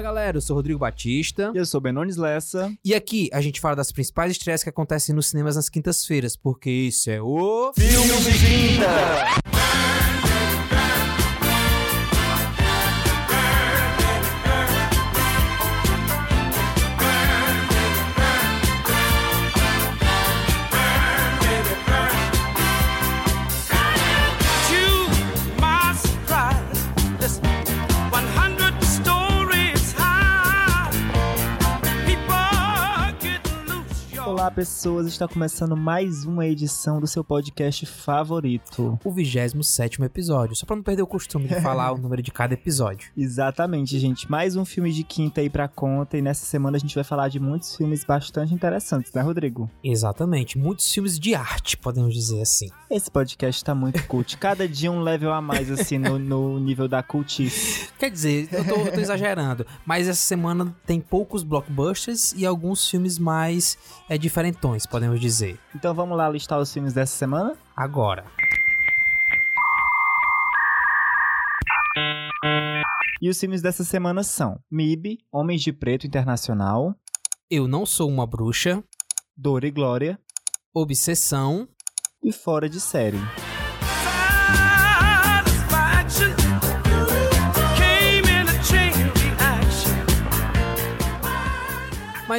Fala galera, eu sou Rodrigo Batista. E eu sou Benones Lessa. E aqui a gente fala das principais estreias que acontecem nos cinemas nas quintas-feiras, porque isso é o. Filme de Quinta! Olá, pessoas. Está começando mais uma edição do seu podcast favorito. O 27 episódio, só pra não perder o costume de falar o número de cada episódio. Exatamente, gente. Mais um filme de quinta aí pra conta. E nessa semana a gente vai falar de muitos filmes bastante interessantes, né, Rodrigo? Exatamente, muitos filmes de arte, podemos dizer assim. Esse podcast tá muito cult. Cada dia um level a mais, assim, no, no nível da cultice. Quer dizer, eu tô, eu tô exagerando, mas essa semana tem poucos blockbusters e alguns filmes mais é, diferentões, podemos dizer. Então vamos lá listar os filmes dessa semana? Agora, E os filmes dessa semana são MIB, Homens de Preto Internacional, Eu Não Sou Uma Bruxa, Dor e Glória Obsessão, e Fora de Série.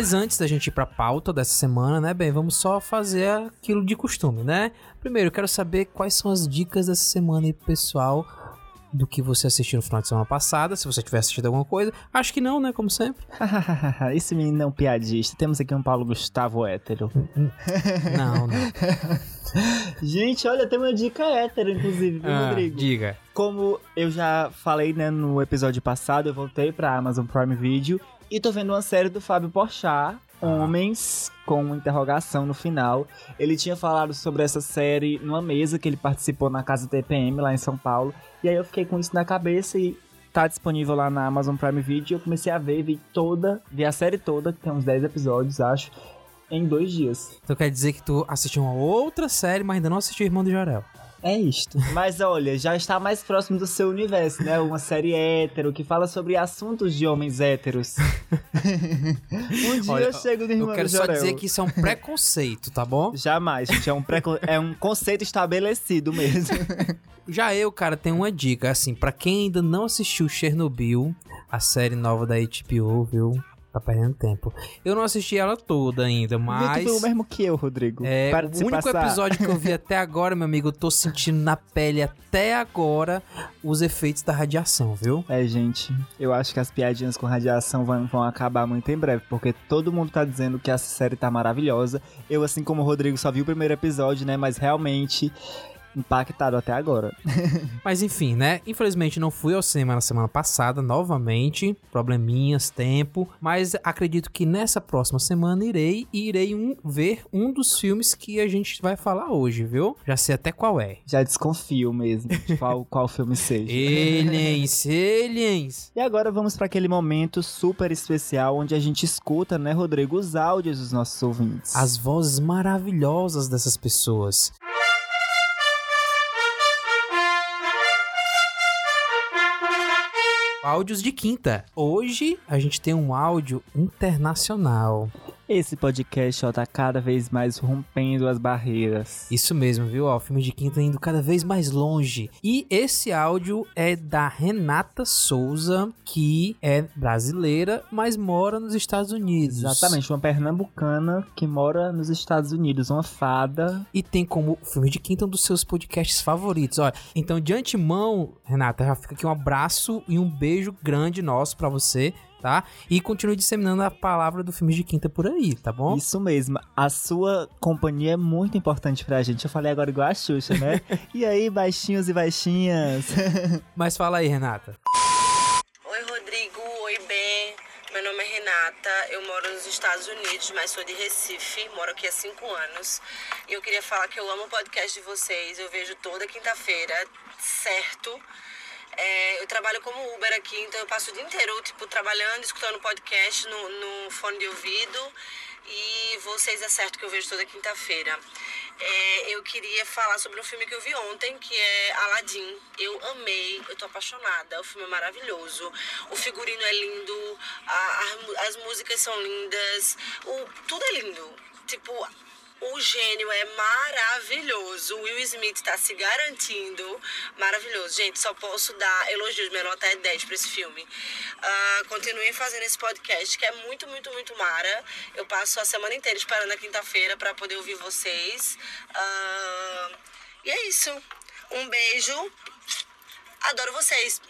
Mas antes da gente ir pra pauta dessa semana, né, bem, vamos só fazer aquilo de costume, né? Primeiro, eu quero saber quais são as dicas dessa semana aí pessoal do que você assistiu no final de semana passada, se você tiver assistido alguma coisa. Acho que não, né, como sempre. Esse menino é um piadista. Temos aqui um Paulo Gustavo hétero. Não, não. Gente, olha, tem uma dica hétero, inclusive, viu, Ah, Rodrigo? diga. Como eu já falei, né, no episódio passado, eu voltei pra Amazon Prime Video e tô vendo uma série do Fábio Porchat, Homens, com uma interrogação no final. Ele tinha falado sobre essa série numa mesa que ele participou na Casa TPM, lá em São Paulo. E aí eu fiquei com isso na cabeça e tá disponível lá na Amazon Prime Video. Eu comecei a ver, vi toda, vi a série toda, que tem uns 10 episódios, acho, em dois dias. Então quer dizer que tu assistiu uma outra série, mas ainda não assistiu Irmão de Jorel. É isto. Mas olha, já está mais próximo do seu universo, né? Uma série hétero que fala sobre assuntos de homens héteros. um dia Olha, eu chego no irmão Eu quero só dizer que isso é um preconceito, tá bom? Jamais, gente. É um, preco... é um conceito estabelecido mesmo. Já eu, cara, tenho uma dica, assim, pra quem ainda não assistiu Chernobyl, a série nova da HBO, viu? Tá perdendo tempo. Eu não assisti ela toda ainda, mas... Muito o mesmo que eu, Rodrigo. É, Para o único passar. episódio que eu vi até agora, meu amigo, eu tô sentindo na pele até agora os efeitos da radiação, viu? É, gente, eu acho que as piadinhas com radiação vão, vão acabar muito em breve, porque todo mundo tá dizendo que essa série tá maravilhosa. Eu, assim como o Rodrigo, só vi o primeiro episódio, né? Mas realmente impactado até agora. Mas enfim, né? Infelizmente não fui ao cinema na semana passada, novamente. Probleminhas, tempo. Mas acredito que nessa próxima semana irei e irei um- ver um dos filmes que a gente vai falar hoje, viu? Já sei até qual é. Já desconfio mesmo de qual, qual filme seja. Aliens, aliens. E agora vamos para aquele momento super especial onde a gente escuta, né, Rodrigo, os áudios dos nossos ouvintes. As vozes maravilhosas dessas pessoas. Áudios de quinta. Hoje a gente tem um áudio internacional. Esse podcast, ó, tá cada vez mais rompendo as barreiras. Isso mesmo, viu? Ó, o filme de quinta indo cada vez mais longe. E esse áudio é da Renata Souza, que é brasileira, mas mora nos Estados Unidos. Exatamente, uma pernambucana que mora nos Estados Unidos, uma fada. E tem como filme de quinta um dos seus podcasts favoritos. Olha, então de antemão, Renata, já fica aqui um abraço e um beijo grande nosso pra você, tá? E continue disseminando a palavra do filme de quinta por aí, tá bom? Isso mesmo, a sua companhia é muito importante pra gente. Eu falei agora igual a Xuxa, né? e aí, baixinhos e baixinhas? Mas fala aí, Renata. Oi, Rodrigo. Oi, Ben. Meu nome é Renata. Eu moro nos Estados Unidos, mas sou de Recife. Moro aqui há cinco anos. E eu queria falar que eu amo o podcast de vocês. Eu vejo toda quinta-feira, certo? É, eu trabalho como Uber aqui, então eu passo o dia inteiro, tipo, trabalhando, escutando podcast no, no fone de ouvido. E vocês é certo que eu vejo toda quinta-feira. É, eu queria falar sobre um filme que eu vi ontem, que é Aladdin. Eu amei, eu tô apaixonada. O filme é maravilhoso. O figurino é lindo, a- a- as músicas são lindas, o, tudo é lindo. Tipo, o gênio é maravilhoso. O Will Smith tá se garantindo. Maravilhoso. Gente, só posso dar elogios. Minha nota é 10 pra esse filme. Ah, continuem fazendo esse podcast, que é muito, muito, muito mara. Eu passo a semana inteira esperando a quinta-feira pra poder ouvir vocês. Ah, e é isso. Um beijo. Adoro vocês.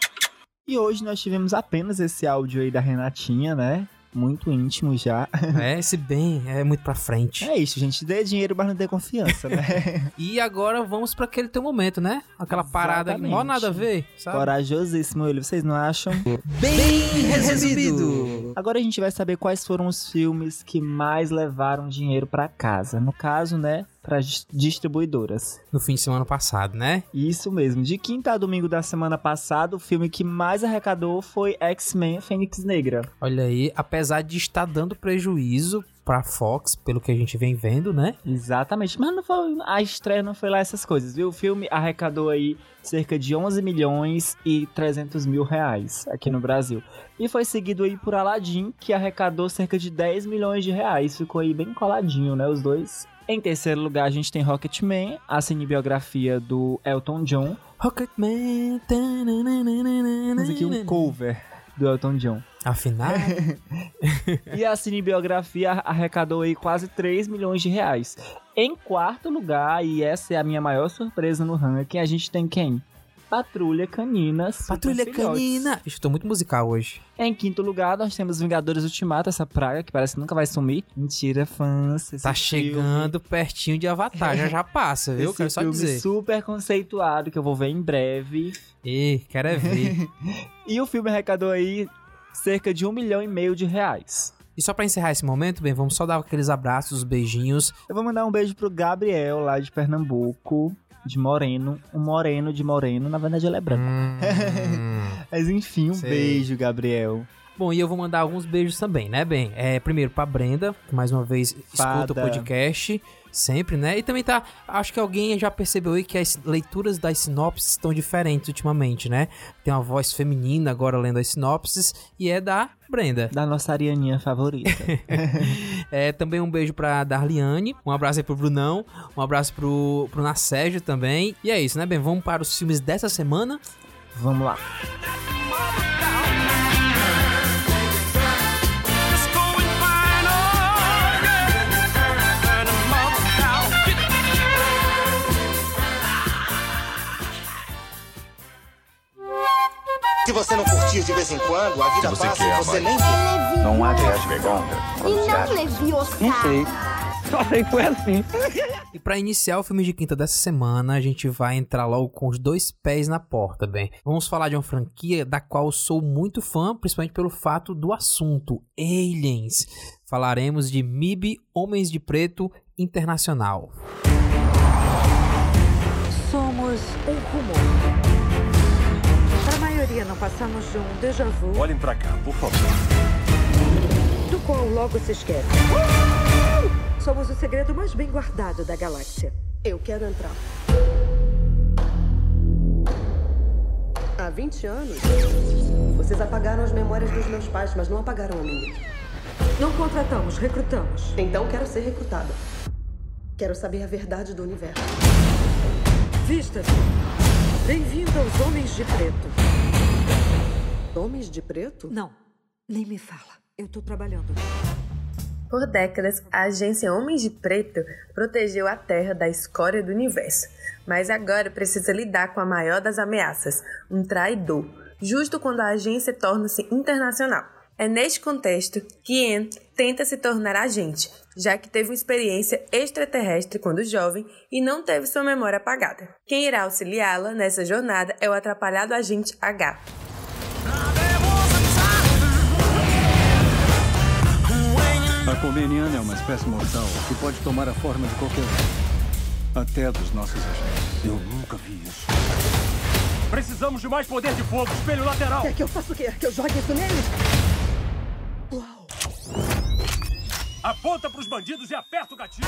E hoje nós tivemos apenas esse áudio aí da Renatinha, né? Muito íntimo já. É, esse bem é muito pra frente. É isso, gente. Dê dinheiro, mas não dê confiança, né? E agora vamos pra aquele teu momento, né? Aquela parada que mó Exatamente. nada a ver, sabe? Corajosíssimo ele, vocês não acham? Bem resumido. Agora a gente vai saber quais foram os filmes que mais levaram dinheiro pra casa. No caso, né, para distribuidoras. No fim de semana passado, né? Isso mesmo. De quinta a domingo da semana passada, o filme que mais arrecadou foi X-Men Fênix Negra. Olha aí, apesar de estar dando prejuízo pra Fox, pelo que a gente vem vendo, né? Exatamente, mas não foi, a estreia não foi lá essas coisas, viu? O filme arrecadou aí cerca de 11 milhões e 300 mil reais aqui no Brasil. E foi seguido aí por Aladdin, que arrecadou cerca de 10 milhões de reais. Ficou aí bem coladinho, né, os dois. Em terceiro lugar, a gente tem Rocketman, a cinebiografia do Elton John. Rocketman. Temos aqui um cover do Elton John. Afinal, E a cinebiografia arrecadou aí quase 3 milhões de reais. Em quarto lugar, e essa é a minha maior surpresa no ranking, a gente tem quem? Patrulha Canina. Super Patrulha Filhotes. Canina. Tô muito musical hoje. Em quinto lugar, nós temos Vingadores Ultimato, essa praga que parece que nunca vai sumir. Mentira, fãs. Tá filme- chegando pertinho de Avatar, já já passa, viu? Esse Quero só filme dizer. super conceituado que eu vou ver em breve. Ih, quero é ver. E o filme arrecadou aí cerca de um milhão e meio de reais. e só pra encerrar esse momento, bem, vamos só dar aqueles abraços, beijinhos. Eu vou mandar um beijo pro Gabriel, lá de Pernambuco, de Moreno. Um moreno de Moreno, na verdade ele é branco. Hum. Mas enfim, um Sei. beijo, Gabriel. Bom, e eu vou mandar alguns beijos também, né, bem? É, primeiro pra Brenda, que mais uma vez escuta o Fada. podcast, sempre, né? E também tá, acho que alguém já percebeu aí que as leituras das sinopses estão diferentes ultimamente, né? Tem uma voz feminina agora lendo as sinopses e é da Brenda. Da nossa Arianinha favorita. É, também um beijo pra Darliane, um abraço aí pro Brunão, um abraço pro, pro Nacégio também. E é isso, né, bem? Vamos para os filmes dessa semana. Vamos lá. Let's Se você não curtir de vez em quando, a vida você passa quer, e você mãe? nem vê. Não há viagem contra. E não leviosa. E pra iniciar o filme de quinta dessa semana, a gente vai entrar logo com os dois pés na porta, bem. Vamos falar de uma franquia da qual eu sou muito fã, principalmente pelo fato do assunto, Aliens. Falaremos de MIB Homens de Preto Internacional. Somos um rumor. Para a maioria, não passamos de um déjà vu Olhem pra cá, por favor. do qual logo se esquece. Somos o segredo mais bem guardado da galáxia. Eu quero entrar. Há 20 anos, vocês apagaram as memórias dos meus pais, mas não apagaram a minha. Não contratamos, recrutamos. Então quero ser recrutada. Quero saber a verdade do universo. Vista-se. Bem-vindo aos Homens de Preto. Homens de preto? Não, nem me fala. Eu tô trabalhando. Por décadas, a agência Homens de Preto protegeu a Terra da escória do universo, mas agora precisa lidar com a maior das ameaças, um traidor, justo quando a agência torna-se internacional. É neste contexto que Anne tenta se tornar agente, já que teve uma experiência extraterrestre quando jovem e não teve sua memória apagada. Quem irá auxiliá-la nessa jornada é o atrapalhado agente H. comeniana é uma espécie mortal que pode tomar a forma de qualquer um. Até dos nossos agentes. Eu nunca vi isso. Precisamos de mais poder de fogo. Espelho lateral. Quer que eu faça o quê? Que eu jogue isso neles? Aponta pros bandidos e aperta o gatilho.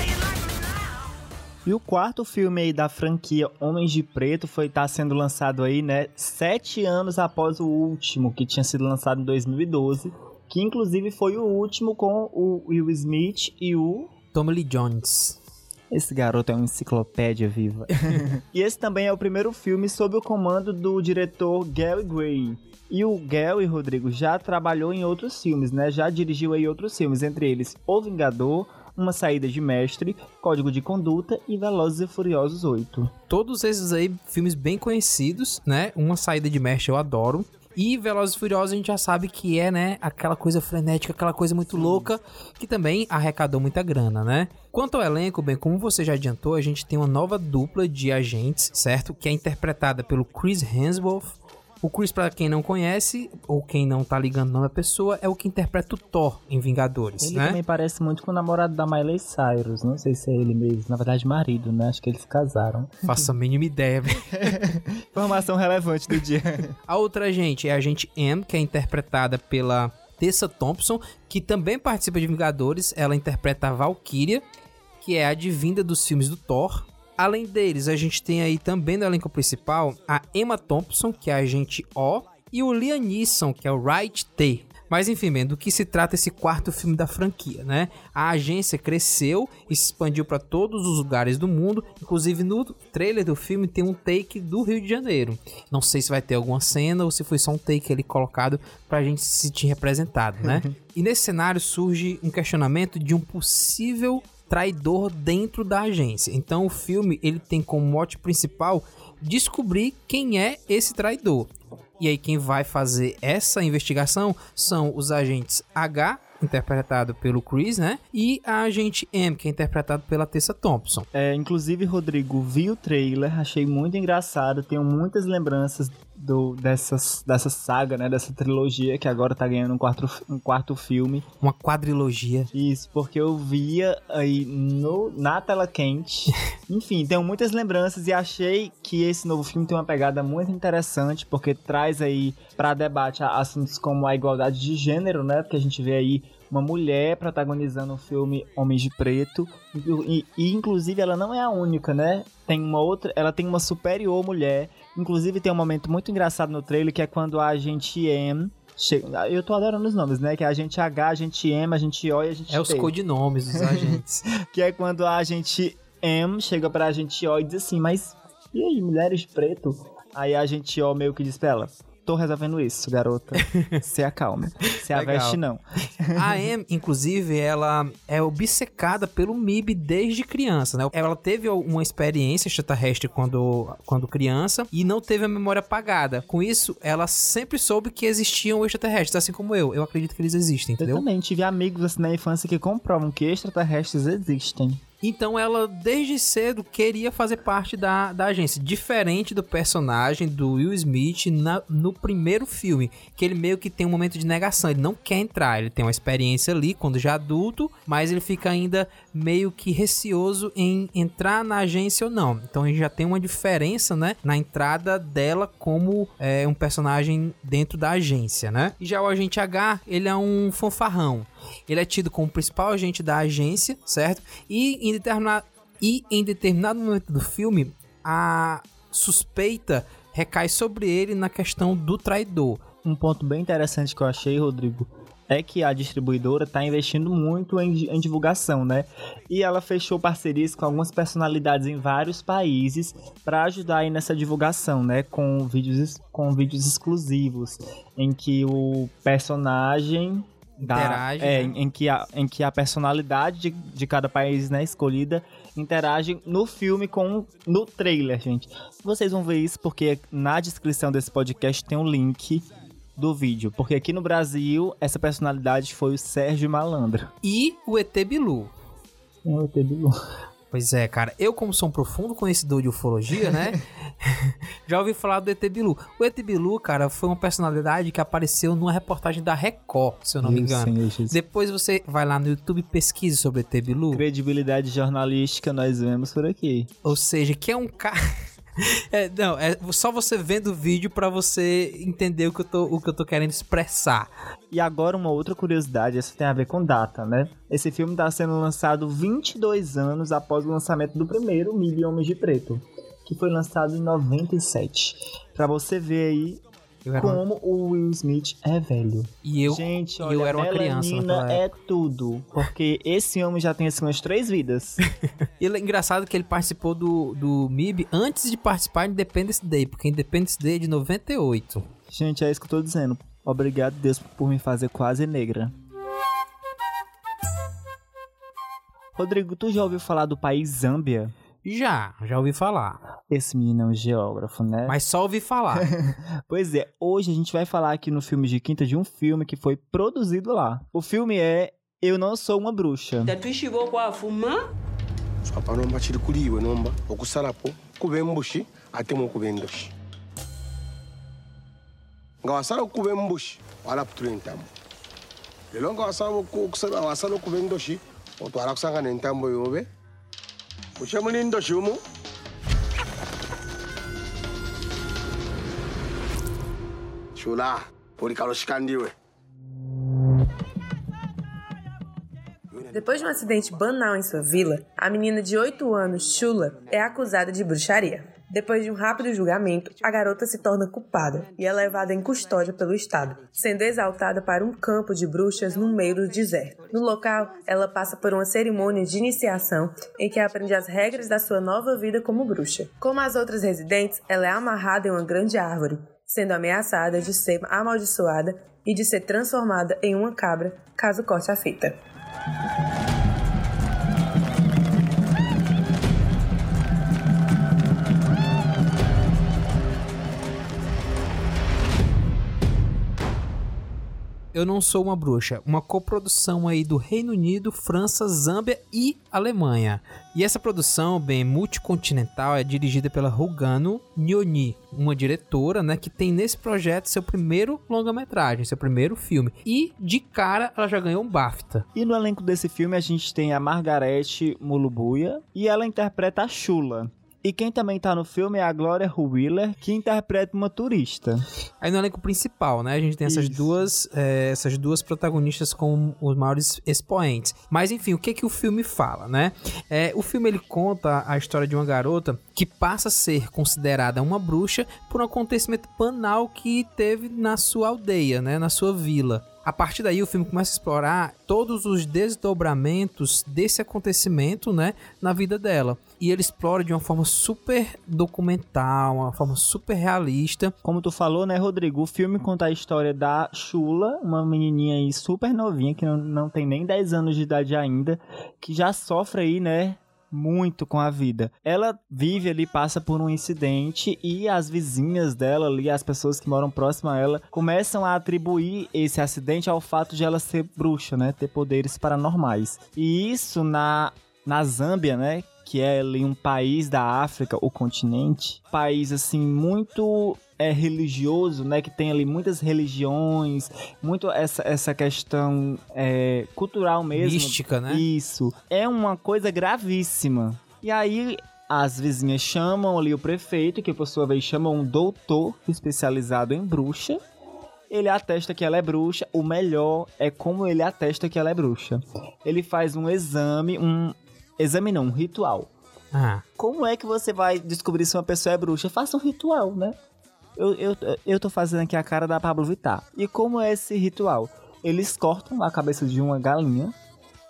E o quarto filme aí da franquia Homens de Preto foi estar sendo lançado aí, né, sete anos após o último, que tinha sido lançado em 2012, que inclusive foi o último com o Will Smith e o Tommy Lee Jones. esse garoto é uma enciclopédia viva. e esse também é o primeiro filme sob o comando do diretor Gary Gray. E o Gary, Rodrigo, já trabalhou em outros filmes, né? Já dirigiu aí outros filmes, entre eles O Vingador, Uma Saída de Mestre, Código de Conduta e Velozes e Furiosos 8. Todos esses aí, filmes bem conhecidos, né? Uma saída de mestre eu adoro. E Velozes e Furiosos a gente já sabe que é, né, aquela coisa frenética, aquela coisa muito louca, que também arrecadou muita grana, né? Quanto ao elenco, bem, como você já adiantou, a gente tem uma nova dupla de agentes, certo? Que é interpretada pelo Chris Hemsworth. O Chris, pra quem não conhece, ou quem não tá ligando o nome da pessoa, é o que interpreta o Thor em Vingadores, Ele né? também parece muito com o namorado da Miley Cyrus, não sei se é ele mesmo, na verdade marido, né? Acho que eles casaram. Faço a mínima ideia. Informação relevante do dia. A outra agente é a agente M, que é interpretada pela Tessa Thompson, que também participa de Vingadores. Ela interpreta a Valkyria, que é a divinda dos filmes do Thor. Além deles, a gente tem aí também no elenco principal a Emma Thompson, que é a agente O, e o Liam Neeson, que é o Wright T. Mas enfim, bem, do que se trata esse quarto filme da franquia, né? A agência cresceu e se expandiu para todos os lugares do mundo, inclusive no trailer do filme tem um take do Rio de Janeiro. Não sei se vai ter alguma cena ou se foi só um take ali colocado pra gente se sentir representado, né? e nesse cenário surge um questionamento de um possível traidor dentro da agência. Então o filme ele tem como mote principal descobrir quem é esse traidor. E aí quem vai fazer essa investigação são os agentes H, interpretado pelo Chris, né? E a agente M, que é interpretado pela Tessa Thompson. É, inclusive, Rodrigo, vi o trailer, achei muito engraçado, tenho muitas lembranças do, dessas, dessa saga, né? Dessa trilogia que agora tá ganhando um quarto, um quarto filme. Uma quadrilogia. Isso, porque eu via aí no, na tela quente. Enfim, tenho muitas lembranças e achei que esse novo filme tem uma pegada muito interessante, porque traz aí para debate assuntos como a igualdade de gênero, né? Porque a gente vê aí uma mulher protagonizando o filme Homens de Preto e, e, inclusive ela não é a única, né? Tem uma outra, ela tem uma superior mulher. Inclusive tem um momento muito engraçado no trailer que é quando a agente M chega, eu tô adorando os nomes, né? Que é a agente H, a gente M, a gente O e a gente É os T. codinomes dos agentes. que é quando a agente M chega pra agente O e diz assim, mas e aí, mulheres preto? Aí a agente O meio que diz pra ela, tô resolvendo isso, garota. Se acalme. Se aveste não. A M, inclusive, ela é obcecada pelo MIB desde criança, né? Ela teve uma experiência extraterrestre quando, quando criança e não teve a memória apagada. Com isso, ela sempre soube que existiam extraterrestres, assim como eu. Eu acredito que eles existem, Eu entendeu? também tive amigos assim na infância que comprovam que extraterrestres existem. Então ela, desde cedo, queria fazer parte da, da agência. Diferente do personagem do Will Smith na- no primeiro filme, que ele meio que tem um momento de negação. Ele não quer entrar, ele tem uma experiência ali quando já adulto, mas ele fica ainda meio que receoso em entrar na agência ou não. Então ele já tem uma diferença, né, na entrada dela como é, um personagem dentro da agência, né? E já o agente H, ele é um fanfarrão. Ele é tido como o principal agente da agência, certo? E em determinado, e em determinado momento do filme, a suspeita recai sobre ele na questão do traidor. Um ponto bem interessante que eu achei, Rodrigo, é que a distribuidora está investindo muito em, em divulgação, né? E ela fechou parcerias com algumas personalidades em vários países para ajudar aí nessa divulgação, né? Com vídeos, com vídeos exclusivos, em que o personagem da- Interage, é, né? em, que a, em que a personalidade de, de cada país, né, escolhida interage no filme com no trailer, gente. Vocês vão ver isso porque na descrição desse podcast tem um link do vídeo, porque aqui no Brasil essa personalidade foi o Sérgio Malandro. E o ET Bilu. É o ET Bilu. Pois é, cara, eu como sou um profundo conhecedor de ufologia, né? já ouvi falar do ET Bilu. O ET Bilu, cara, foi uma personalidade que apareceu numa reportagem da Record, se eu não me Meu engano. Senhor Jesus. Depois você vai lá no YouTube e pesquise sobre ET Bilu. Credibilidade jornalística nós vemos por aqui. Ou seja, que é um cara. É, não, é só você vendo o vídeo pra você entender o que, eu tô, o que eu tô querendo expressar. E agora uma outra curiosidade, essa tem a ver com data, né? Esse filme está sendo lançado 22 anos após o lançamento do primeiro Mil Homens de Preto, que foi lançado em 97. Pra você ver aí como o Will Smith é velho. E eu, Gente, olha, eu era uma criança naquela é tudo, porque esse homem já tem assim umas três vidas. E é engraçado que ele participou do, do MIB antes de participar do Independence Day, porque Independence Day é de 98. Gente, é isso que eu tô dizendo. Obrigado, Deus, por me fazer quase negra. Rodrigo, tu já ouviu falar do país Zâmbia? Já, já ouvi falar. Esse menino é um geógrafo, né? Mas só ouvi falar. Pois é, hoje a gente vai falar aqui no filme de quinta de um filme que foi produzido lá. O filme é Eu Não Sou Uma Bruxa. tatuishiva kwafuma apa nomba chiri kuli iwe nomba okusalapo kuba embushi ate mukuba endoshi nga wasala entambo lero nga okusala- wasala okuba endoshi otwala kusangana entambo yobe muche muli endoshi umu shula uli kaloshikandiwe Depois de um acidente banal em sua vila, a menina de 8 anos, Shula, é acusada de bruxaria. Depois de um rápido julgamento, a garota se torna culpada e é levada em custódia pelo Estado, sendo exaltada para um campo de bruxas no meio do deserto. No local, ela passa por uma cerimônia de iniciação em que aprende as regras da sua nova vida como bruxa. Como as outras residentes, ela é amarrada em uma grande árvore, sendo ameaçada de ser amaldiçoada e de ser transformada em uma cabra caso corte a fita. Eu Não Sou Uma Bruxa, uma coprodução aí do Reino Unido, França, Zâmbia e Alemanha. E essa produção, bem multicontinental, é dirigida pela Rugano Nyoni, uma diretora, né, que tem nesse projeto seu primeiro longa-metragem, seu primeiro filme. E de cara ela já ganhou um BAFTA. E no elenco desse filme a gente tem a Margarete Mulubuya e ela interpreta a Shula. E quem também tá no filme é a Gloria Wheeler, que interpreta uma turista. Aí no elenco principal, né? A gente tem essas Isso. duas, é, essas duas protagonistas como os maiores expoentes. Mas enfim, o que que o filme fala, né? É, o filme ele conta a história de uma garota que passa a ser considerada uma bruxa por um acontecimento banal que teve na sua aldeia, né? Na sua vila. A partir daí o filme começa a explorar todos os desdobramentos desse acontecimento, né, na vida dela. E ele explora de uma forma super documental, uma forma super realista. Como tu falou, né, Rodrigo? O filme conta a história da Shula, uma menininha aí super novinha, que não, não tem nem 10 anos de idade ainda, que já sofre aí, né, muito com a vida. Ela vive ali, passa por um incidente e as vizinhas dela ali, as pessoas que moram próximo a ela, começam a atribuir esse acidente ao fato de ela ser bruxa, né, ter poderes paranormais. E isso na na Zâmbia, né, que é ali um país da África, o continente, país assim muito é religioso, né, que tem ali muitas religiões, muito essa, essa questão é, cultural mesmo. Mística, né? Isso. É uma coisa gravíssima. E aí as vizinhas chamam ali o prefeito, que por sua vez chama um doutor especializado em bruxa. Ele atesta que ela é bruxa. O melhor é como ele atesta que ela é bruxa. Ele faz um exame, um exame não, um ritual. Ah, Como é que você vai descobrir se uma pessoa é bruxa? Faça um ritual, né? Eu, eu, eu tô fazendo aqui a cara da Pablo Vittar. E como é esse ritual? Eles cortam a cabeça de uma galinha,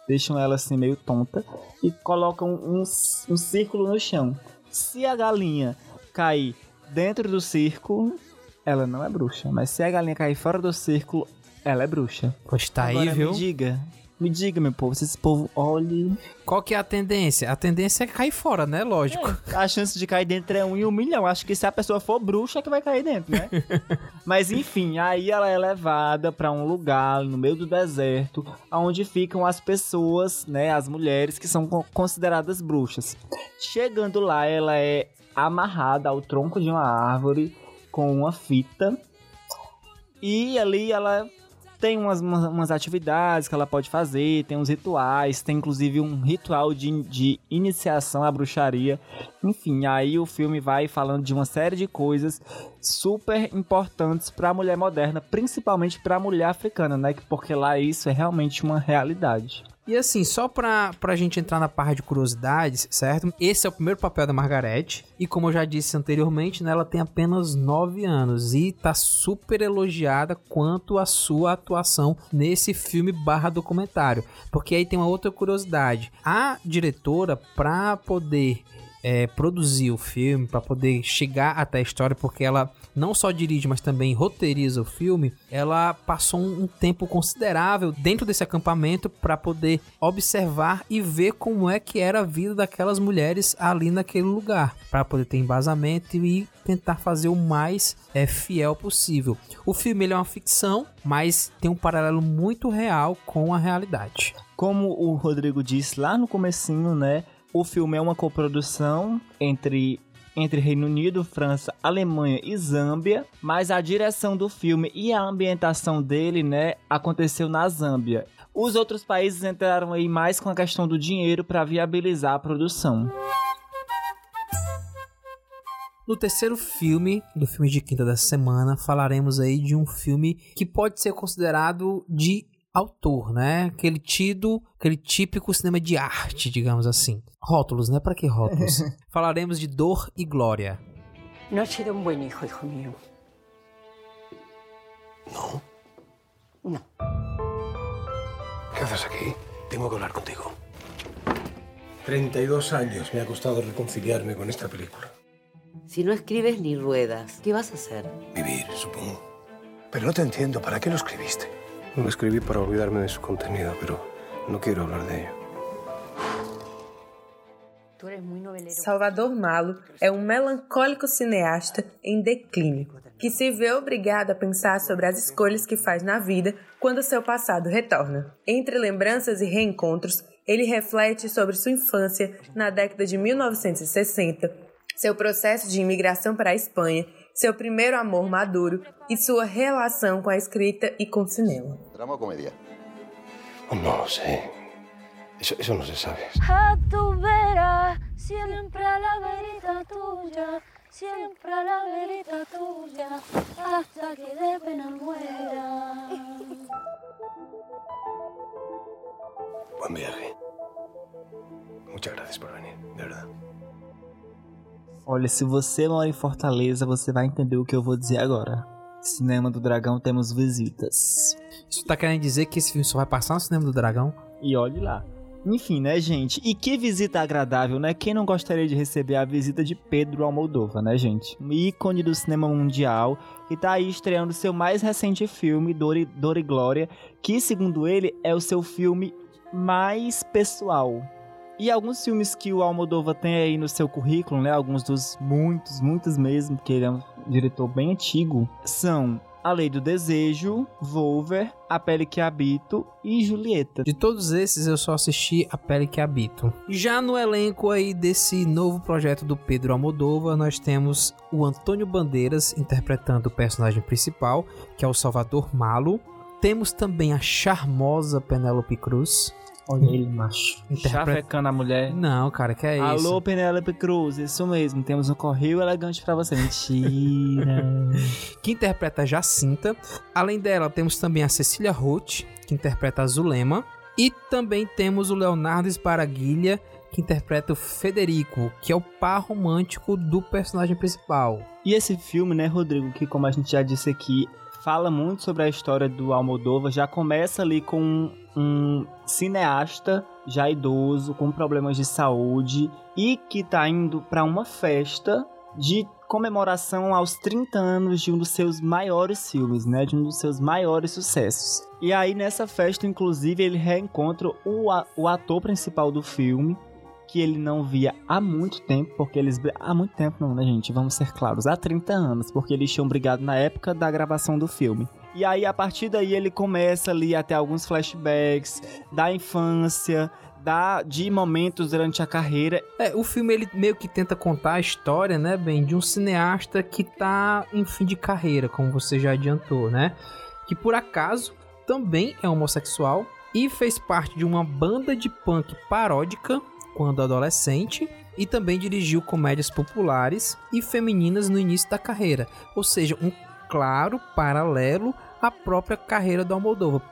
deixam ela assim meio tonta e colocam um, um círculo no chão. Se a galinha cair dentro do círculo, ela não é bruxa. Mas se a galinha cair fora do círculo, ela é bruxa. pois tá aí, Agora, viu? Me diga, me diga, meu povo, se esse povo olhe. Qual que é a tendência? A tendência é cair fora, né? Lógico. A chance de cair dentro é um em um milhão. Acho que se a pessoa for bruxa, é que vai cair dentro, né? Mas enfim, aí ela é levada pra um lugar no meio do deserto, onde ficam as pessoas, né? As mulheres que são co- consideradas bruxas. Chegando lá, ela é amarrada ao tronco de uma árvore com uma fita. E ali ela tem umas, umas, atividades que ela pode fazer, tem uns rituais, tem inclusive um ritual de, de iniciação à bruxaria. Enfim, aí o filme vai falando de uma série de coisas super importantes para a mulher moderna, principalmente para a mulher africana, né? Porque lá isso é realmente uma realidade. E assim, só pra, pra gente entrar na parte de curiosidades, certo? Esse é o primeiro papel da Margarete. E como eu já disse anteriormente, né, ela tem apenas 9 anos. E tá super elogiada quanto a sua atuação nesse filme barra documentário. Porque aí tem uma outra curiosidade. A diretora, pra poder é, produzir o filme, para poder chegar até a história, porque ela não só dirige, mas também roteiriza o filme, ela passou um, tempo considerável dentro desse acampamento para poder observar e ver como é que era a vida daquelas mulheres ali naquele lugar, para poder ter embasamento e tentar fazer o mais é, fiel possível. O filme é uma ficção, mas tem um paralelo muito real com a realidade. Como o Rodrigo disse lá no comecinho, né? O filme é uma coprodução entre entre Reino Unido, França, Alemanha e Zâmbia, mas a direção do filme e a ambientação dele, né, aconteceu na Zâmbia. Os outros países entraram aí mais com a questão do dinheiro para viabilizar a produção. No terceiro filme, do filme de quinta da semana, falaremos aí de um filme que pode ser considerado de autor, né? Aquele tido, aquele típico cinema de arte, digamos assim. Rótulos, né? Para que rótulos? Falaremos de Dor e Glória. No has sido un buen hijo, hijo mío. No. No. ¿Qué haces aquí? Tengo que hablar contigo. 32 años me ha costado reconciliarme con esta película. Si no escribes ni ruedas, ¿qué vas a hacer? Vivir, supongo. Pero no te entiendo. ¿Para qué lo escribiste? Lo escribí para olvidarme de su contenido, pero no quiero hablar de ello. Salvador Malo é um melancólico cineasta em declínio, que se vê obrigado a pensar sobre as escolhas que faz na vida quando seu passado retorna. Entre lembranças e reencontros, ele reflete sobre sua infância na década de 1960, seu processo de imigração para a Espanha, seu primeiro amor maduro e sua relação com a escrita e com o cinema. ¿Drama o comedia? No lo sé. Eso, eso no se sabe. A tu vera, siempre a la verita tuya, siempre a la verita tuya, hasta que de pena muera. Buen viaje. Muchas gracias por venir, de verdad. Olha, se você mora em Fortaleza, você vai entender o que eu vou dizer agora. Cinema do Dragão temos visitas. Isso tá querendo dizer que esse filme só vai passar no cinema do Dragão? E olhe lá. Enfim, né, gente? E que visita agradável, né? Quem não gostaria de receber a visita de Pedro Almodóvar, né, gente? Um ícone do cinema mundial que tá aí estreando seu mais recente filme, Dor e, Dor e Glória, que, segundo ele, é o seu filme mais pessoal. E alguns filmes que o Almodóvar tem aí no seu currículo, né? Alguns dos muitos, muitos mesmo, porque ele é um diretor bem antigo, são A Lei do Desejo, Volver, A Pele que Habito e Julieta. De todos esses, eu só assisti A Pele que Habito. Já no elenco aí desse novo projeto do Pedro Almodóvar, nós temos o Antônio Bandeiras interpretando o personagem principal, que é o Salvador Malo. Temos também a charmosa Penélope Cruz. Olha ele, macho. Chavecando a mulher. Não, cara, que é isso? Alô, Penélope Cruz, isso mesmo. Temos um correio elegante pra você. Mentira. que interpreta a Jacinta. Além dela, temos também a Cecília Roth, que interpreta a Zulema. E também temos o Leonardo Sparaguilha, que interpreta o Federico, que é o par romântico do personagem principal. E esse filme, né, Rodrigo, que como a gente já disse aqui, fala muito sobre a história do Almodóvar, já começa ali com um, cineasta já idoso, com problemas de saúde e que tá indo para uma festa de comemoração aos 30 anos de um dos seus maiores filmes, né, de um dos seus maiores sucessos. E aí nessa festa, inclusive, ele reencontra o, o ator principal do filme, que ele não via há muito tempo, porque eles. Há muito tempo não, né, gente? Vamos ser claros. Há 30 anos, porque eles tinham brigado na época da gravação do filme. E aí, a partir daí, ele começa ali a ter alguns flashbacks da infância, da, de momentos durante a carreira. É, o filme ele meio que tenta contar a história, né, bem, de um cineasta que tá em fim de carreira, como você já adiantou, né? Que por acaso também é homossexual e fez parte de uma banda de punk paródica quando adolescente e também dirigiu comédias populares e femininas no início da carreira, ou seja, um claro paralelo à própria carreira do Almodóvar.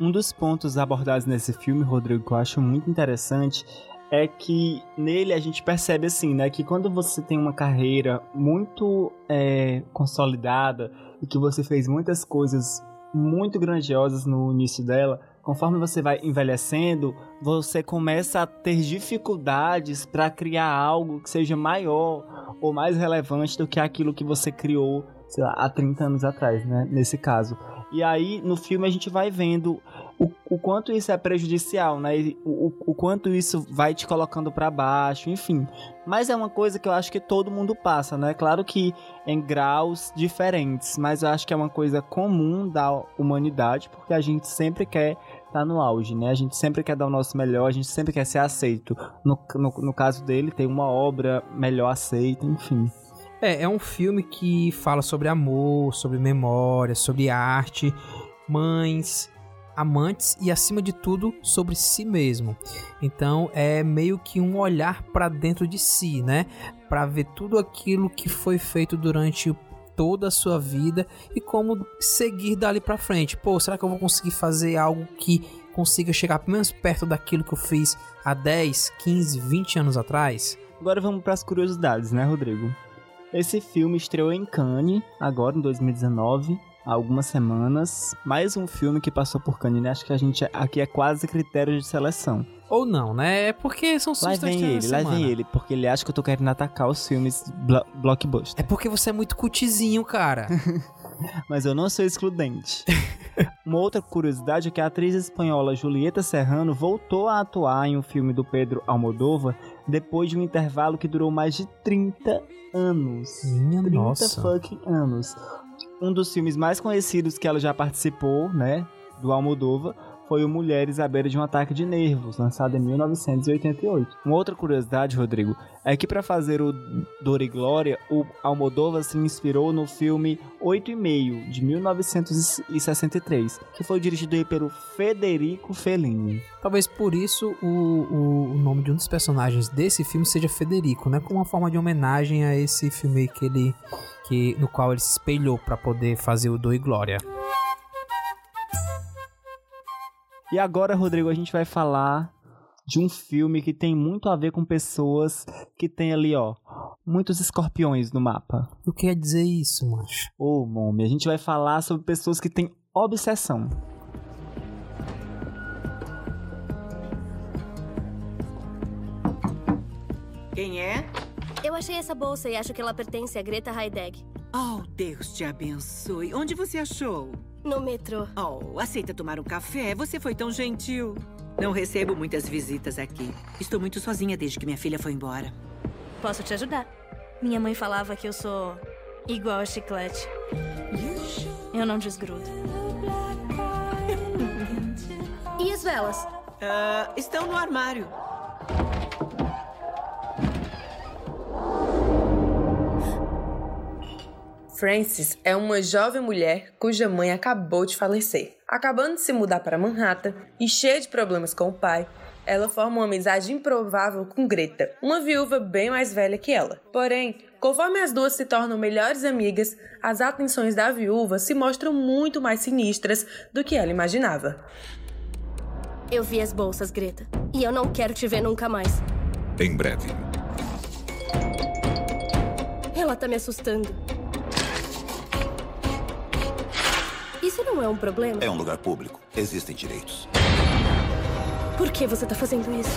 Um dos pontos abordados nesse filme, Rodrigo, que eu acho muito interessante, é que nele a gente percebe assim, né, que quando você tem uma carreira muito é, consolidada e que você fez muitas coisas muito grandiosas no início dela, conforme você vai envelhecendo, você começa a ter dificuldades para criar algo que seja maior ou mais relevante do que aquilo que você criou, sei lá, há 30 anos atrás, né, nesse caso. E aí, no filme, a gente vai vendo o, o quanto isso é prejudicial, né? O, o quanto isso vai te colocando para baixo, enfim. Mas é uma coisa que eu acho que todo mundo passa, né? Claro que em graus diferentes, mas eu acho que é uma coisa comum da humanidade, porque a gente sempre quer estar no auge, né? A gente sempre quer dar o nosso melhor, a gente sempre quer ser aceito. No, no, no caso dele, tem uma obra melhor aceita, enfim. É, é um filme que fala sobre amor, sobre memória, sobre arte, mães, amantes e acima de tudo sobre si mesmo. Então é meio que um olhar para dentro de si, né? Para ver tudo aquilo que foi feito durante toda a sua vida e como seguir dali para frente. Pô, será que eu vou conseguir fazer algo que consiga chegar pelo menos perto daquilo que eu fiz há 10, 15, 20 anos atrás? Agora vamos para as curiosidades, né, Rodrigo? Esse filme estreou em Cannes, agora em 2019, há algumas semanas. Mais um filme que passou por Cannes, né? Acho que a gente aqui é quase critério de seleção. Ou não, né? É porque são Lá vem ele, lá vem ele, porque ele acha que eu tô querendo atacar os filmes blo blockbuster. É porque você é muito cutizinho, cara. Mas eu não sou excludente. Uma outra curiosidade é que a atriz espanhola Julieta Serrano voltou a atuar em um filme do Pedro Almodóvar depois de um intervalo que durou mais de 30 anos. Minha 30 nossa. fucking anos. Um dos filmes mais conhecidos que ela já participou, né, do Almodóvar, foi o Mulheres à beira de um ataque de nervos, lançado em 1988. Uma outra curiosidade, Rodrigo, é que para fazer o Dor e Glória, o Almodóvar se inspirou no filme Oito e Meio, de 1963, que foi dirigido pelo Federico Fellini. Talvez por isso o, o, nome de um dos personagens desse filme seja Federico, né? Como uma forma de homenagem a esse filme que ele, que, no qual ele se espelhou para poder fazer o Dor e Glória. E agora, Rodrigo, a gente vai falar de um filme que tem muito a ver com pessoas que tem ali, ó, muitos escorpiões no mapa. O que quer dizer isso, macho? Ô, Momi, a gente vai falar sobre pessoas que têm obsessão. Quem é? Eu achei essa bolsa e acho que ela pertence a Greta Heidegg. Oh, Deus te abençoe. Onde você achou? No metrô. Oh, aceita tomar um café? Você foi tão gentil. Não recebo muitas visitas aqui. Estou muito sozinha desde que minha filha foi embora. Posso te ajudar. Minha mãe falava que eu sou igual a chiclete. Eu não desgrudo. e as velas? Ah, estão no armário. Frances é uma jovem mulher cuja mãe acabou de falecer. Acabando de se mudar para Manhattan e cheia de problemas com o pai, ela forma uma amizade improvável com Greta, uma viúva bem mais velha que ela. Porém, conforme as duas se tornam melhores amigas, as atenções da viúva se mostram muito mais sinistras do que ela imaginava. Eu vi as bolsas, Greta. E eu não quero te ver nunca mais. Em breve. Ela tá me assustando. Isso não é um problema? É um lugar público. Existem direitos. Por que você tá fazendo isso?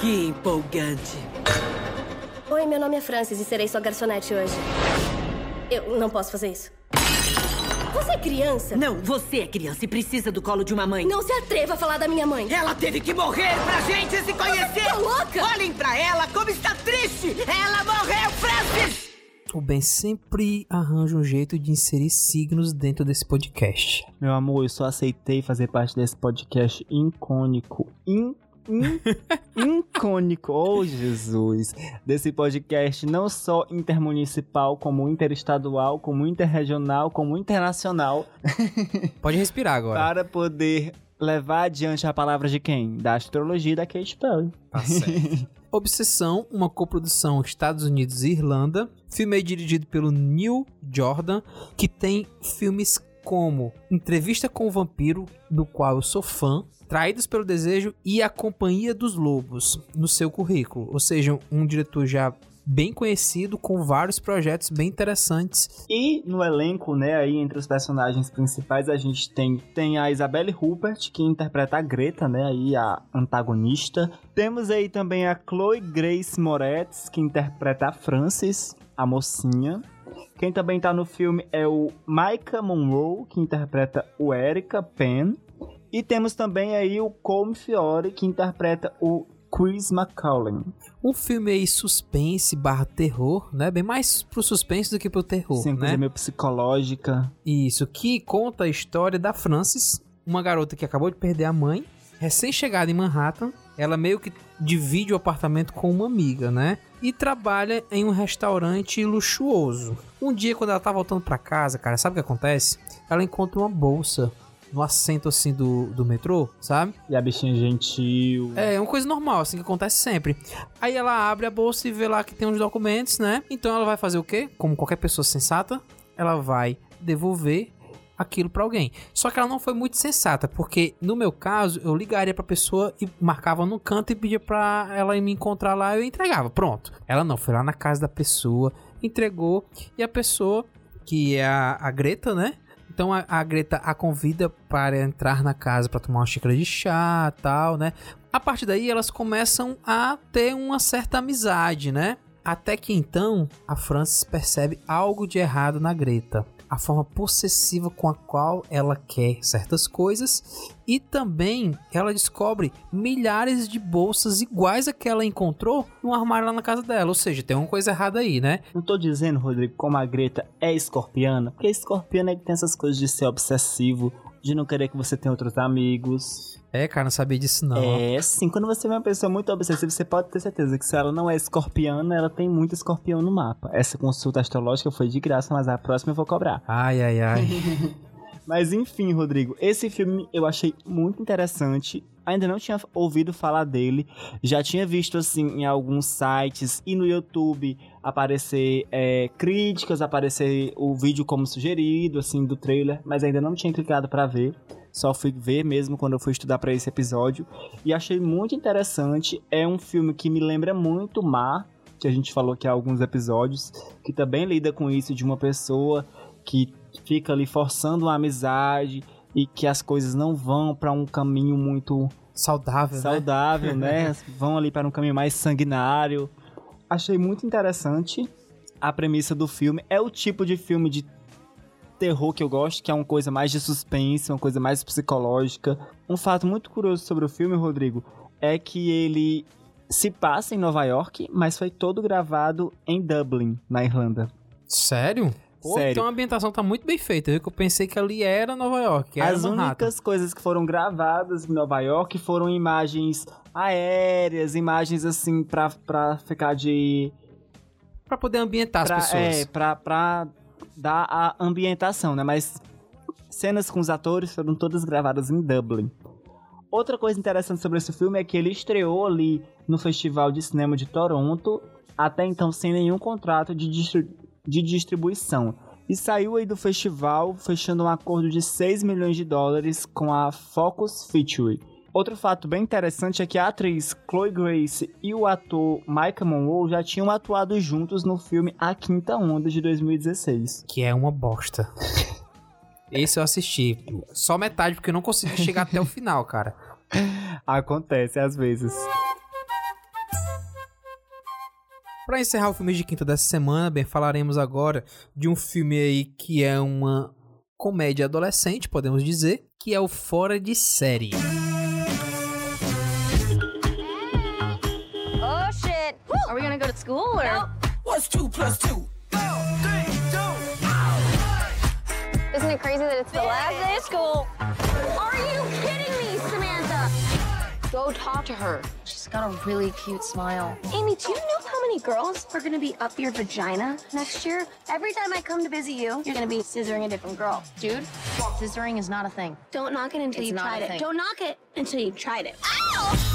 Que empolgante. Oi, meu nome é Francis e serei sua garçonete hoje. Eu não posso fazer isso. Você é criança? Não, você é criança e precisa do colo de uma mãe. Não se atreva a falar da minha mãe. Ela teve que morrer pra gente se conhecer. Tá louca? Olhem pra ela como está triste. Ela morreu, Francis. O Ben sempre arranja um jeito de inserir signos dentro desse podcast. Meu amor, eu só aceitei fazer parte desse podcast icônico, in- icônico, oh Jesus, desse podcast, não só intermunicipal, como interestadual, como interregional, como internacional, Pode respirar agora. para poder levar adiante a palavra de quem? Da astrologia da Kate Perry. Tá certo. Obsessão, uma coprodução Estados Unidos e Irlanda. Filme aí dirigido pelo Neil Jordan, que tem filmes como Entrevista com o Vampiro, do qual eu sou fã, Traídos pelo Desejo e A Companhia dos Lobos no seu currículo. Ou seja, um diretor já bem conhecido, com vários projetos bem interessantes. E no elenco, né, aí entre os personagens principais, a gente tem, tem a Isabelle Rupert, que interpreta a Greta, né, aí a antagonista. Temos aí também a Chloe Grace Moretz, que interpreta a Frances, a mocinha. Quem também tá no filme é o Micah Monroe, que interpreta o Erica Penn. E temos também aí o Colm Fiore, que interpreta o Chris McCauley. Um filme aí suspense barra terror, né? Bem mais pro suspense do que pro terror, Sim, né? coisa meio psicológica. Isso, que conta a história da Frances, uma garota que acabou de perder a mãe, recém-chegada em Manhattan. Ela meio que divide o apartamento com uma amiga, né? E trabalha em um restaurante luxuoso. Um dia, quando ela tá voltando pra casa, cara, sabe o que acontece? Ela encontra uma bolsa no assento assim do, do metrô, sabe? E a bichinha gentil. É, é uma coisa normal, assim, que acontece sempre. Aí ela abre a bolsa e vê lá que tem uns documentos, né? Então ela vai fazer o quê? Como qualquer pessoa sensata, ela vai devolver aquilo pra alguém. Só que ela não foi muito sensata, porque no meu caso, eu ligaria pra pessoa e marcava no canto e pedia pra ela ir me encontrar lá e eu entregava. Pronto. Ela não, foi lá na casa da pessoa, entregou e a pessoa, que é a, a Greta, né? Então a, a Greta a convida para entrar na casa para tomar uma xícara de chá, tal, né? A partir daí elas começam a ter uma certa amizade, né? Até que então a Frances percebe algo de errado na Greta. A forma possessiva com a qual ela quer certas coisas e também ela descobre milhares de bolsas iguais a que ela encontrou no armário lá na casa dela. Ou seja, tem uma coisa errada aí, né? Não tô dizendo, Rodrigo, como a Greta é escorpiana, porque escorpiana é que tem essas coisas de ser obsessivo, de não querer que você tenha outros amigos. É, cara, não sabia disso não. É, sim, quando você vê uma pessoa muito obsessiva, você pode ter certeza que se ela não é escorpiana, ela tem muito escorpião no mapa. Essa consulta astrológica foi de graça, mas a próxima eu vou cobrar. Ai, ai, ai. Mas enfim, Rodrigo, esse filme eu achei muito interessante. Ainda não tinha ouvido falar dele. Já tinha visto, assim, em alguns sites e no YouTube aparecer é, críticas, aparecer o vídeo como sugerido, assim, do trailer. Mas ainda não tinha clicado pra ver. Só fui ver mesmo quando eu fui estudar pra esse episódio. E achei muito interessante. É um filme que me lembra muito Mar, que a gente falou aqui há alguns episódios. Que também lida com isso de uma pessoa que fica ali forçando uma amizade e que as coisas não vão para um caminho muito saudável, saudável, né? vão ali para um caminho mais sanguinário. Achei muito interessante a premissa do filme. É o tipo de filme de terror que eu gosto, que é uma coisa mais de suspense, uma coisa mais psicológica. Um fato muito curioso sobre o filme, Rodrigo, é que ele se passa em Nova York, mas foi todo gravado em Dublin, na Irlanda. Sério? Pô, Sério. Então a ambientação tá muito bem feita, viu? Que eu pensei que ali era Nova York. Era As Manhattan. únicas coisas que foram gravadas em Nova York foram imagens aéreas, imagens assim pra, pra ficar de. Pra poder ambientar pra, as pessoas. É, pra, pra dar a ambientação, né? Mas cenas com os atores foram todas gravadas em Dublin. Outra coisa interessante sobre esse filme é que ele estreou ali no Festival de Cinema de Toronto, até então sem nenhum contrato de, distri- de distribuição. E saiu aí do festival fechando um acordo de 6 milhões de dólares com a Focus Feature. Outro fato bem interessante é que a atriz Chloe Grace e o ator Micah Monroe já tinham atuado juntos no filme A Quinta Onda de 2016. Que é uma bosta. Esse eu assisti. Só metade, porque eu não consegui chegar até o final, cara. Acontece às vezes. Pra encerrar o filme de quinta dessa semana, bem, falaremos agora de um filme aí que é uma comédia adolescente, podemos dizer, que é o Fora de Série. School or? What's two plus two? Isn't it crazy that it's the last day of school? Are you kidding me, Samantha? Go talk to her. She's got a really cute smile. Amy, do you know how many girls are gonna be up your vagina next year? Every time I come to visit you, you're gonna be scissoring a different girl. Dude, scissoring is not a thing. Don't knock it until It's you've not a tried it. thing. Don't knock it until you've tried it. It's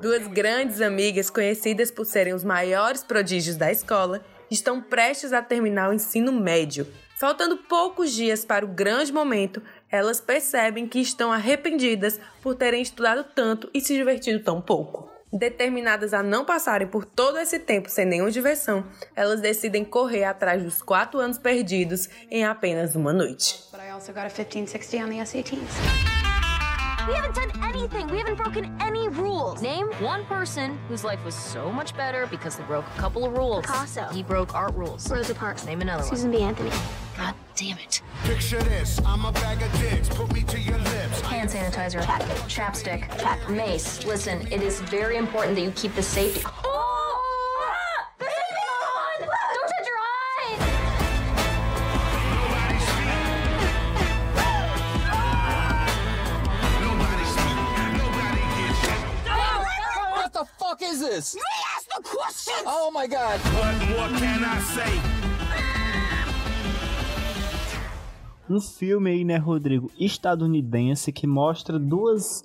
Duas grandes amigas, conhecidas por serem os maiores prodígios da escola, estão prestes a terminar o ensino médio. Faltando poucos dias para o grande momento, elas percebem que estão arrependidas por terem estudado tanto e se divertido tão pouco. Determinadas a não passarem por todo esse tempo sem nenhuma diversão, elas decidem correr atrás dos quatro anos perdidos em apenas uma noite. But I also got a 1560 on the SATs. We haven't done anything. We haven't broken any rules. Name one person whose life was so much better because they broke a couple of rules. Picasso. He broke art rules. Rosa Parks. Name another Susan one. B. Anthony. God damn it. Picture this, I'm a bag of dicks, put me to your lips. Hand sanitizer. Check. Chapstick. Check. Mace. Listen, it is very important that you keep the safety. Oh! This? Me ask the questions! Oh my god. What more can I say? Um filme aí, né, Rodrigo, estadunidense que mostra duas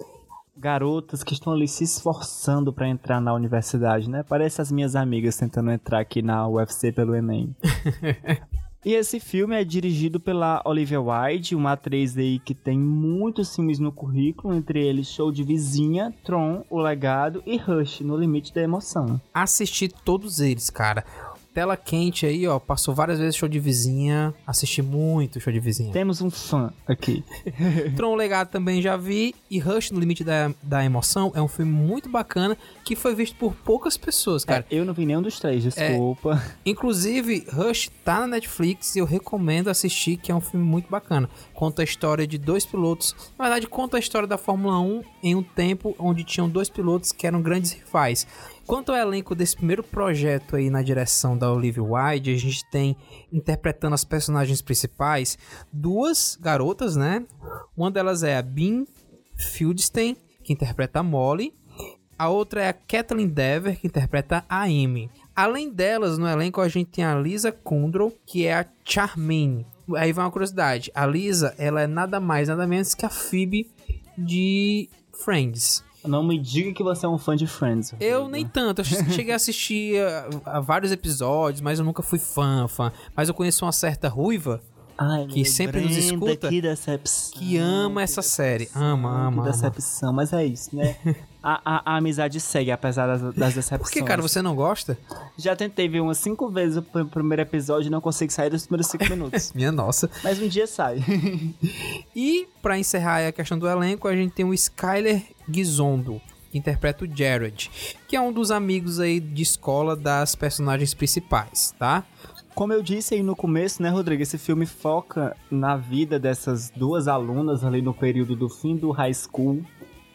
garotas que estão ali se esforçando pra entrar na universidade, né? Parece as minhas amigas tentando entrar aqui na UFC pelo Enem. E esse filme é dirigido pela Olivia Wilde, uma atriz aí que tem muitos filmes no currículo, entre eles Show de Vizinha, Tron, O Legado e Rush, No Limite da Emoção. Assisti todos eles, cara. Tela quente aí, ó. Passou várias vezes show de vizinha. Assisti muito show de vizinha. Temos um fã aqui. Tron Legado também já vi. E Rush no Limite da, da Emoção é um filme muito bacana que foi visto por poucas pessoas, cara. É, eu não vi nenhum dos três, desculpa. Inclusive, Rush tá na Netflix e eu recomendo assistir, que é um filme muito bacana. Conta a história de dois pilotos. Na verdade, conta a história da Fórmula 1 em um tempo onde tinham dois pilotos que eram grandes rivais. Quanto ao elenco desse primeiro projeto aí na direção da Olivia Wilde, a gente tem interpretando as personagens principais duas garotas, né? Uma delas é a Bean Fieldstein, que interpreta a Molly. A outra é a Kathleen Dever, que interpreta a Amy. Além delas, no elenco a gente tem a Lisa Kudrow, que é a Charmaine. Aí vai uma curiosidade. A Lisa, ela é nada mais, nada menos que a Phoebe de Friends. Não me diga que você é um fã de Friends. Eu nem tanto, eu cheguei a assistir a, a vários episódios, mas eu nunca fui fã, fã. Mas eu conheço uma certa ruiva Ai, que sempre nos escuta, Que decepção. que ama essa série. Ama, ama, Que ama. decepção, mas é isso, né? a, a, a amizade segue, apesar das, das decepções. Por que, cara, você não gosta? Já tentei ver umas cinco vezes o pr- primeiro episódio e não consigo sair dos primeiros cinco minutos. Minha nossa. Mas um dia sai. E pra encerrar a questão do elenco, a gente tem o Skyler Gizondo, que interpreta o Jared, que é um dos amigos aí de escola das personagens principais, tá? Como eu disse aí no começo, né, Rodrigo? Esse filme foca na vida dessas duas alunas ali no período do fim do high school.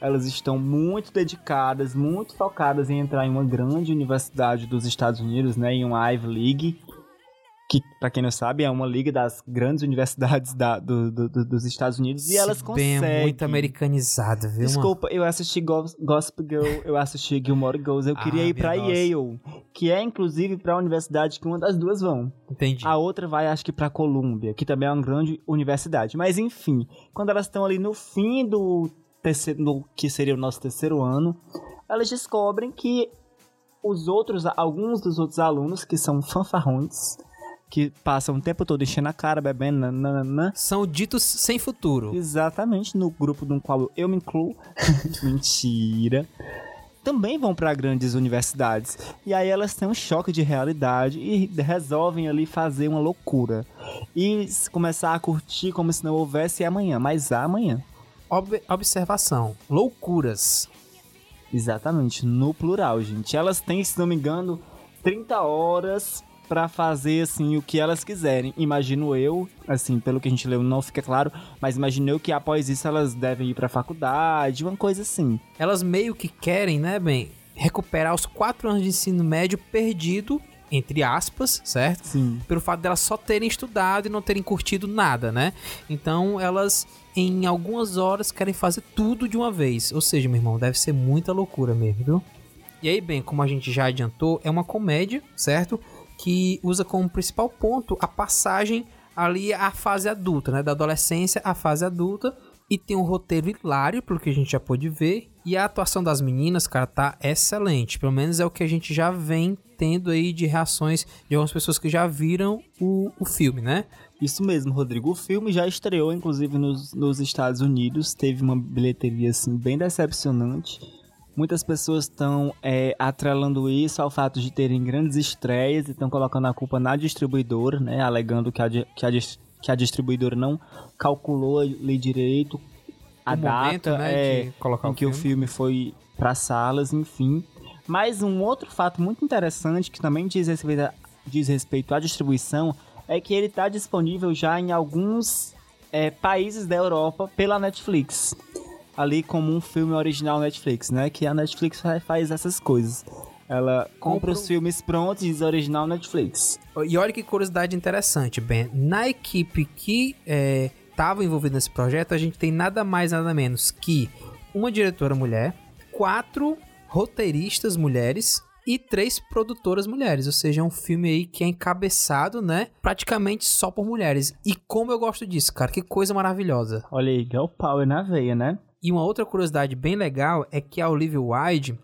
Elas estão muito dedicadas, muito focadas em entrar em uma grande universidade dos Estados Unidos, né, em uma Ivy League, que, pra quem não sabe, é uma liga das grandes universidades da- do- do- do- dos Estados Unidos. E elas Bem, conseguem. é muito americanizado, viu? mano? Desculpa, eu assisti Gos- Gossip Girl, eu assisti Gilmore Girls, eu Ah, queria ir pra nossa. Yale, que é inclusive pra universidade que uma das duas vão. Entendi. A outra vai, acho que pra Columbia, que também é uma grande universidade. Mas enfim, quando elas estão ali no fim do terceiro, no que seria o nosso terceiro ano, elas descobrem que os outros, alguns dos outros alunos que são fanfarrões, que passam o tempo todo enchendo a cara, bebendo, nananã. São ditos sem futuro. Exatamente, no grupo no qual eu me incluo. Mentira. Também vão para grandes universidades. E aí elas têm um choque de realidade e resolvem ali fazer uma loucura. E começar a curtir como se não houvesse amanhã, mas há amanhã. Ob- observação: loucuras. Exatamente, no plural, gente. Elas têm, se não me engano, 30 horas pra fazer assim o que elas quiserem. Imagino eu, assim, pelo que a gente leu não fica claro, mas imagino eu que após isso elas devem ir pra faculdade, uma coisa assim. Elas meio que querem, né, bem, recuperar os quatro anos de ensino médio perdido entre aspas, certo? Sim. Pelo fato delas só terem estudado e não terem curtido nada, né? Então elas em algumas horas querem fazer tudo de uma vez. Ou seja, meu irmão, deve ser muita loucura mesmo, viu? E aí, bem, como a gente já adiantou, é uma comédia, certo? Que usa como principal ponto a passagem ali à fase adulta, né? Da adolescência à fase adulta. E tem um roteiro hilário, pelo que a gente já pôde ver. E a atuação das meninas, cara, tá excelente. Pelo menos é o que a gente já vem tendo aí de reações de algumas pessoas que já viram o, o filme, né? Isso mesmo, Rodrigo. O filme já estreou, inclusive, nos, nos Estados Unidos. Teve uma bilheteria, assim, bem decepcionante. Muitas pessoas estão é, atrelando isso ao fato de terem grandes estreias e estão colocando a culpa na distribuidora, né? Alegando que a, que a, que a distribuidora não calculou ali direito a O data momento, né, é, de colocar em o que o filme foi para salas, enfim. Mas um outro fato muito interessante que também diz respeito, a- diz respeito à distribuição é que ele está disponível já em alguns é, países da Europa pela Netflix. Ali como um filme original Netflix, né? Que a Netflix fa- faz essas coisas. Ela compra os filmes prontos e original Netflix. E olha que curiosidade interessante, Ben. Na equipe que estava envolvida nesse projeto, a gente tem nada mais, nada menos que uma diretora mulher, quatro roteiristas mulheres e três produtoras mulheres. Ou seja, é um filme aí que é encabeçado, né? Praticamente só por mulheres. E como eu gosto disso, cara. Que coisa maravilhosa. Olha aí, girl power na veia, né? E uma outra curiosidade bem legal é que a Olivia Wilde,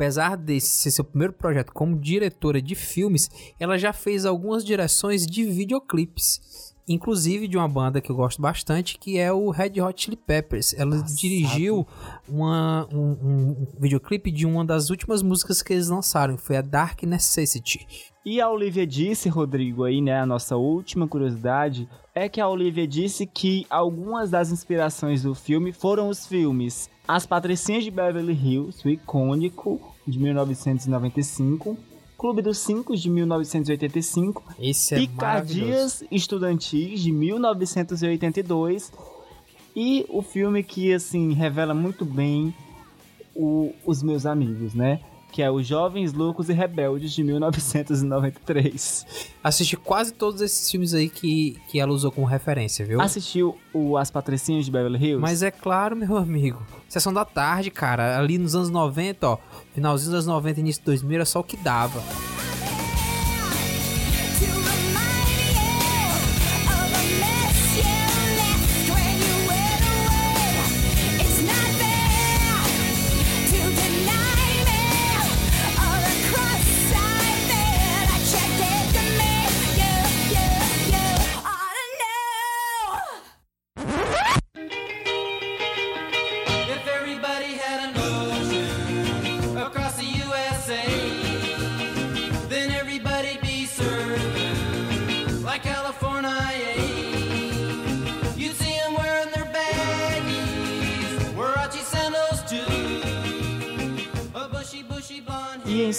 apesar desse ser seu primeiro projeto como diretora de filmes, ela já fez algumas direções de videoclipes. Inclusive de uma banda que eu gosto bastante, que é o Red Hot Chili Peppers. Ela dirigiu uma, um, um videoclipe de uma das últimas músicas que eles lançaram, foi a Dark Necessity. E a Olivia disse, Rodrigo, aí, né, a nossa última curiosidade, é que a Olivia disse que algumas das inspirações do filme foram os filmes As Patricinhas de Beverly Hills, o icônico, de 1995, Clube dos Cinco, de 1985, Esse é Picardias Estudantis, de 1982, e o filme que, assim, revela muito bem o- os meus amigos, né? Que é Os Jovens Loucos e Rebeldes de 1993. Assisti quase todos esses filmes aí que, que ela usou como referência, viu? Assistiu o As Patricinhas de Beverly Hills? Mas é claro, meu amigo. Sessão da tarde, cara. Ali nos anos 90, ó. Finalzinho dos anos 90, início de 2000, era só o que dava.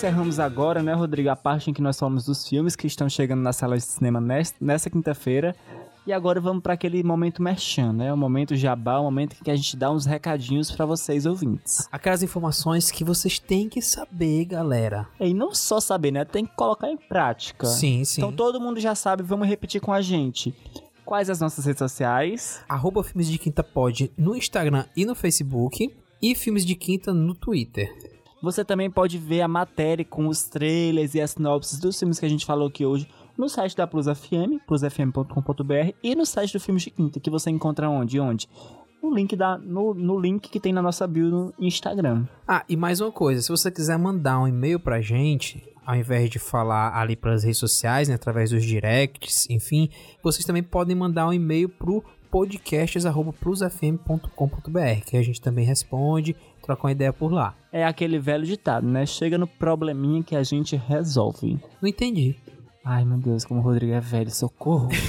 Encerramos agora, né, Rodrigo, a parte em que nós falamos dos filmes que estão chegando nas salas de cinema nesta, nessa quinta-feira. E agora vamos para aquele momento merchan, né? O momento jabá, o momento em que a gente dá uns recadinhos para vocês ouvintes. Aquelas informações que vocês têm que saber, galera. E não só saber, né? Tem que colocar em prática. Sim, sim. Então todo mundo já sabe, vamos repetir com a gente. Quais as nossas redes sociais? Arroba Filmes de Quinta pode no Instagram e no Facebook. E Filmes de Quinta no Twitter. Você também pode ver a matéria com os trailers e as sinopses dos filmes que a gente falou aqui hoje no site da Plus FM, plusfm.com.br e no site do Filmes de Quinta, que você encontra onde? Onde? No link, da, no, no link que tem na nossa bio no Instagram. Ah, e mais uma coisa, se você quiser mandar um e-mail pra gente, ao invés de falar ali pelas redes sociais, né, através dos directs, enfim, vocês também podem mandar um e-mail pro podcasts@plusfm.com.br, que a gente também responde, troca uma ideia por lá. É aquele velho ditado, né? Chega no probleminha que a gente resolve. Não entendi. Ai, meu Deus, como o Rodrigo é velho, socorro.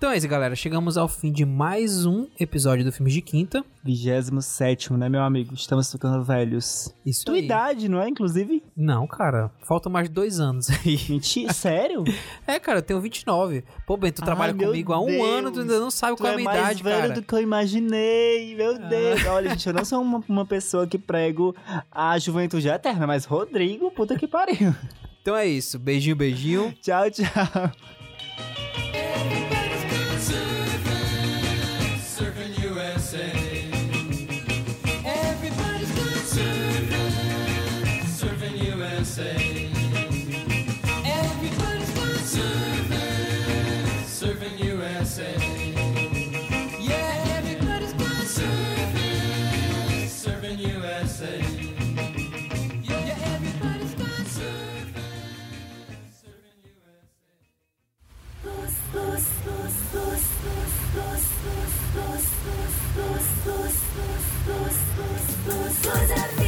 Então é isso, galera. Chegamos ao fim de mais um episódio do Filmes de Quinta. 27, né, meu amigo? Estamos ficando velhos. Isso Tua aí. idade, não é, inclusive? Não, cara. Faltam mais dois anos aí. Mentira, sério? É, cara, eu tenho 29. Pô, Ben, tu trabalha Ai, meu comigo há um Deus. ano, tu ainda não sabe Tu qual é a é minha mais idade, velho cara. do que eu imaginei, meu Deus. Olha, gente, eu não sou uma, uma pessoa que prego a juventude eterna, mas Rodrigo, puta que pariu. Então é isso. Beijinho, beijinho. Tchau, tchau. was a